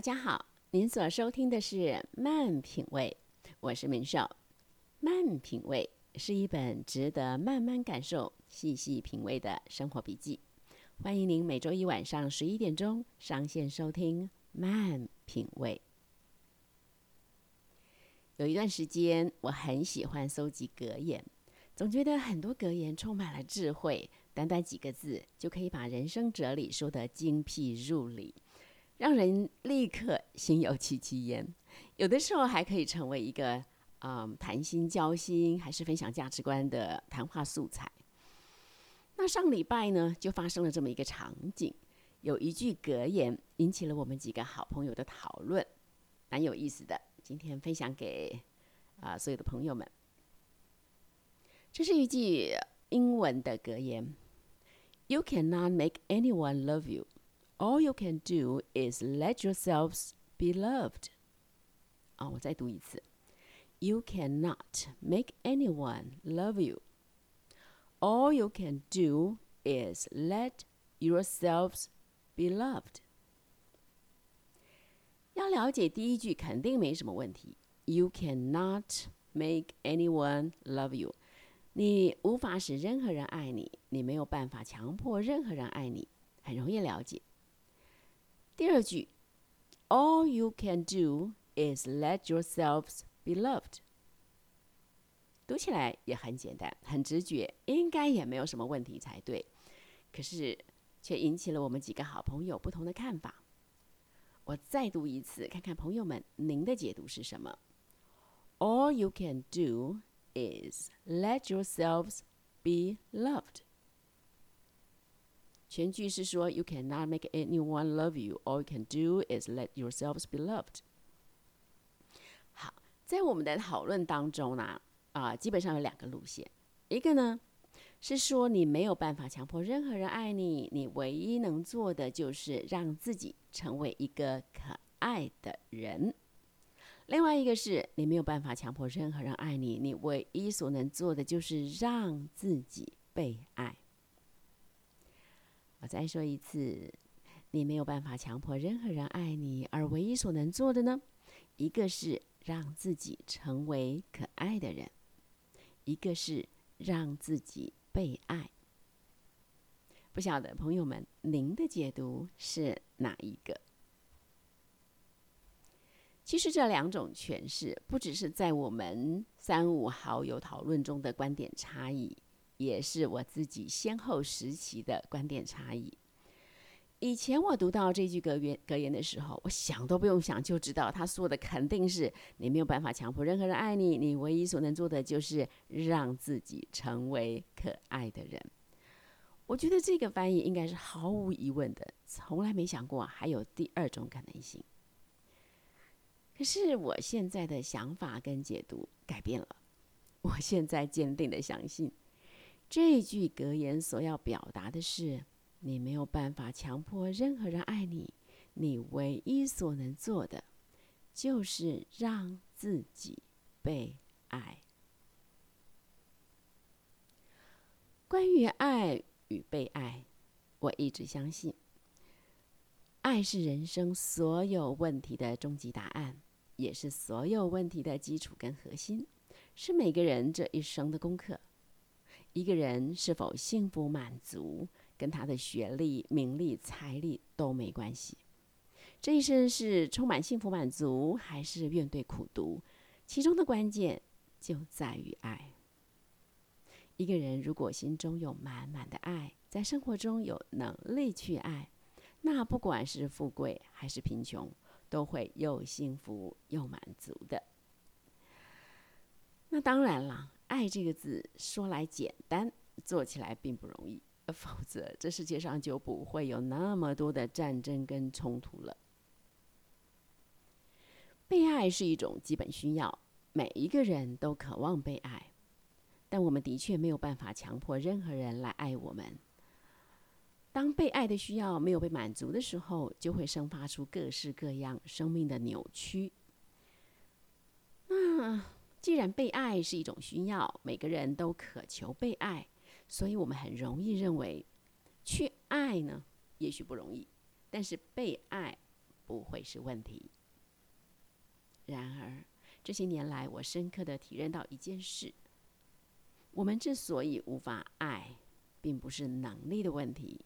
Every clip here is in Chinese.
大家好，您所收听的是《慢品味》，我是明秀。《慢品味》是一本值得慢慢感受、细细品味的生活笔记。欢迎您每周一晚上十一点钟上线收听《慢品味》。有一段时间，我很喜欢搜集格言，总觉得很多格言充满了智慧，短短几个字就可以把人生哲理说得精辟入里。让人立刻心有戚戚焉，有的时候还可以成为一个嗯谈心交心，还是分享价值观的谈话素材。那上礼拜呢，就发生了这么一个场景，有一句格言引起了我们几个好朋友的讨论，蛮有意思的。今天分享给啊所有的朋友们。这是一句英文的格言：“You cannot make anyone love you。” All you can do is let yourselves be loved. 啊，我再读一次。You cannot make anyone love you. All you can do is let yourselves be loved. 要了解第一句肯定没什么问题。You cannot make anyone love you. 你无法使任何人爱你，你没有办法强迫任何人爱你，很容易了解。 第二句，All you can do is let yourselves be loved。读起来也很简单，很直觉，应该也没有什么问题才对。可是却引起了我们几个好朋友不同的看法。我再读一次，看看朋友们您的解读是什么？All you can do is let yourselves be loved。 全句是说，You cannot make anyone love you. All you can do is let yourselves be loved. 好，在我们的讨论当中呢，啊，基本上有两个路线。一个呢是说，你没有办法强迫任何人爱你，你唯一能做的就是让自己成为一个可爱的人。另外一个是你没有办法强迫任何人爱你，你唯一所能做的就是让自己被爱。我再说一次，你没有办法强迫任何人爱你，而唯一所能做的呢，一个是让自己成为可爱的人，一个是让自己被爱。不晓得朋友们，您的解读是哪一个？其实这两种诠释，不只是在我们三五好友讨论中的观点差异。也是我自己先后时期的观点差异。以前我读到这句格言格言的时候，我想都不用想就知道他说的肯定是你没有办法强迫任何人爱你，你唯一所能做的就是让自己成为可爱的人。我觉得这个翻译应该是毫无疑问的，从来没想过还有第二种可能性。可是我现在的想法跟解读改变了，我现在坚定的相信。这句格言所要表达的是：你没有办法强迫任何人爱你，你唯一所能做的，就是让自己被爱。关于爱与被爱，我一直相信，爱是人生所有问题的终极答案，也是所有问题的基础跟核心，是每个人这一生的功课。一个人是否幸福满足，跟他的学历、名利、财力都没关系。这一生是充满幸福满足，还是怨对苦读，其中的关键就在于爱。一个人如果心中有满满的爱，在生活中有能力去爱，那不管是富贵还是贫穷，都会又幸福又满足的。那当然了。爱这个字说来简单，做起来并不容易。否则，这世界上就不会有那么多的战争跟冲突了。被爱是一种基本需要，每一个人都渴望被爱，但我们的确没有办法强迫任何人来爱我们。当被爱的需要没有被满足的时候，就会生发出各式各样生命的扭曲。那。既然被爱是一种需要，每个人都渴求被爱，所以我们很容易认为，去爱呢，也许不容易，但是被爱不会是问题。然而，这些年来，我深刻的体认到一件事：我们之所以无法爱，并不是能力的问题。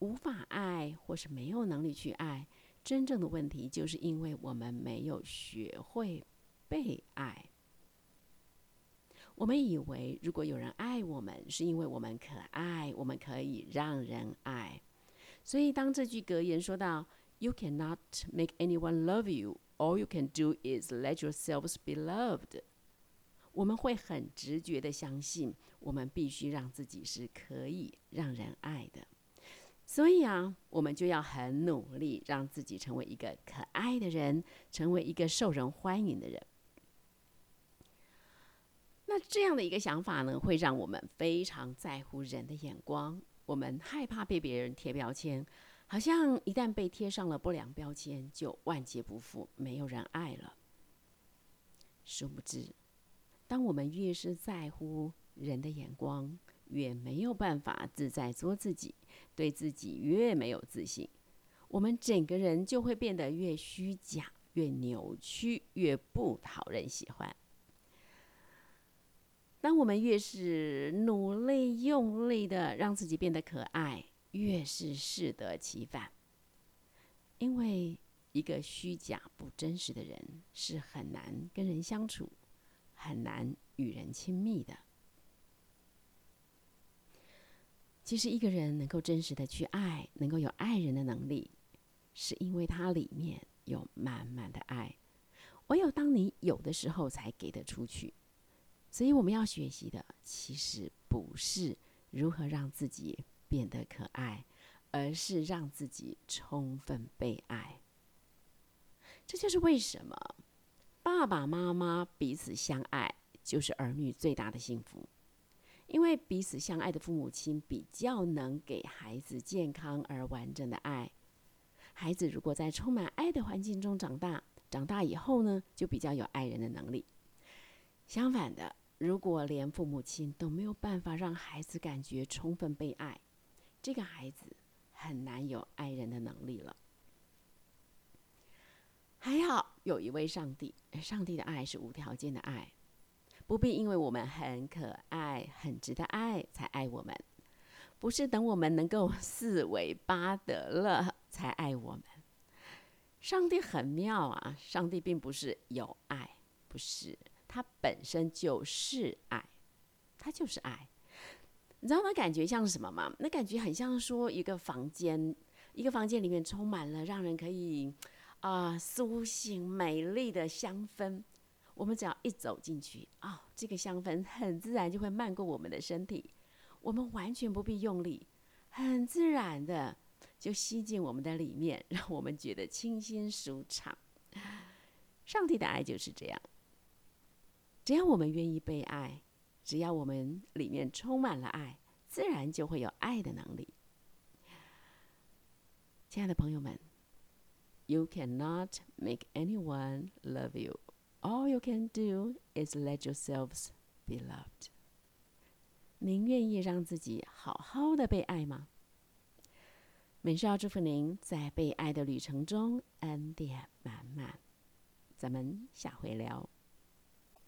无法爱，或是没有能力去爱，真正的问题，就是因为我们没有学会被爱。我们以为，如果有人爱我们，是因为我们可爱，我们可以让人爱。所以，当这句格言说到 “You cannot make anyone love you, all you can do is let yourselves be loved”，我们会很直觉的相信，我们必须让自己是可以让人爱的。所以啊，我们就要很努力，让自己成为一个可爱的人，成为一个受人欢迎的人。那这样的一个想法呢，会让我们非常在乎人的眼光，我们害怕被别人贴标签，好像一旦被贴上了不良标签，就万劫不复，没有人爱了。殊不知，当我们越是在乎人的眼光，越没有办法自在做自己，对自己越没有自信，我们整个人就会变得越虚假、越扭曲、越不讨人喜欢。当我们越是努力用力的让自己变得可爱，越是适得其反。因为一个虚假不真实的人是很难跟人相处，很难与人亲密的。其实，一个人能够真实的去爱，能够有爱人的能力，是因为他里面有满满的爱。唯有当你有的时候，才给得出去。所以我们要学习的，其实不是如何让自己变得可爱，而是让自己充分被爱。这就是为什么爸爸妈妈彼此相爱，就是儿女最大的幸福。因为彼此相爱的父母亲，比较能给孩子健康而完整的爱。孩子如果在充满爱的环境中长大，长大以后呢，就比较有爱人的能力。相反的，如果连父母亲都没有办法让孩子感觉充分被爱，这个孩子很难有爱人的能力了。还好有一位上帝，上帝的爱是无条件的爱，不必因为我们很可爱、很值得爱才爱我们，不是等我们能够四维八德了才爱我们。上帝很妙啊，上帝并不是有爱，不是。它本身就是爱，它就是爱。你知道那感觉像什么吗？那感觉很像说一个房间，一个房间里面充满了让人可以啊苏醒美丽的香氛。我们只要一走进去啊，这个香氛很自然就会漫过我们的身体，我们完全不必用力，很自然的就吸进我们的里面，让我们觉得清新舒畅。上帝的爱就是这样。只要我们愿意被爱，只要我们里面充满了爱，自然就会有爱的能力。亲爱的朋友们，You cannot make anyone love you. All you can do is let yourselves be loved. 您愿意让自己好好的被爱吗？美少祝福您在被爱的旅程中恩典满满。咱们下回聊。